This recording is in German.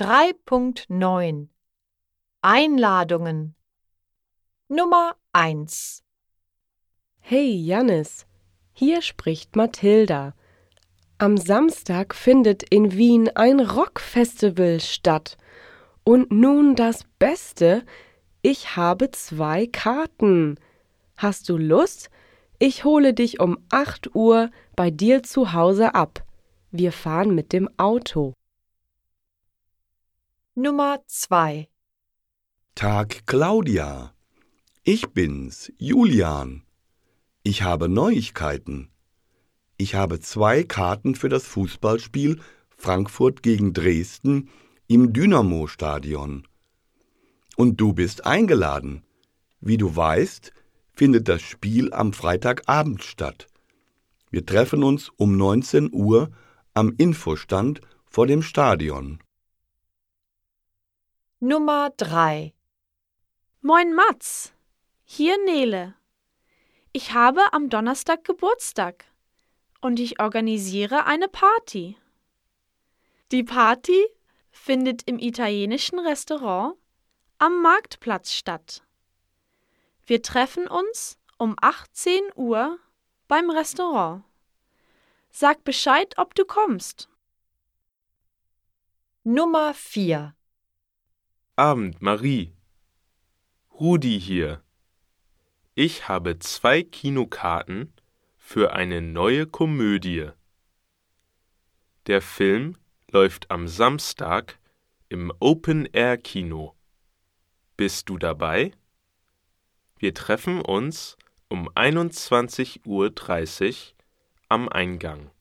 3.9 Einladungen Nummer 1 Hey Jannis, hier spricht Mathilda. Am Samstag findet in Wien ein Rockfestival statt. Und nun das Beste, ich habe zwei Karten. Hast du Lust? Ich hole dich um 8 Uhr bei dir zu Hause ab. Wir fahren mit dem Auto. Nummer 2 Tag Claudia. Ich bin's, Julian. Ich habe Neuigkeiten. Ich habe zwei Karten für das Fußballspiel Frankfurt gegen Dresden im Dynamo-Stadion. Und du bist eingeladen. Wie du weißt, findet das Spiel am Freitagabend statt. Wir treffen uns um 19 Uhr am Infostand vor dem Stadion. Nummer 3 Moin Mats, hier Nele. Ich habe am Donnerstag Geburtstag und ich organisiere eine Party. Die Party findet im italienischen Restaurant am Marktplatz statt. Wir treffen uns um 18 Uhr beim Restaurant. Sag Bescheid, ob du kommst. Nummer 4 Abend, Marie. Rudi hier. Ich habe zwei Kinokarten für eine neue Komödie. Der Film läuft am Samstag im Open-Air-Kino. Bist du dabei? Wir treffen uns um 21.30 Uhr am Eingang.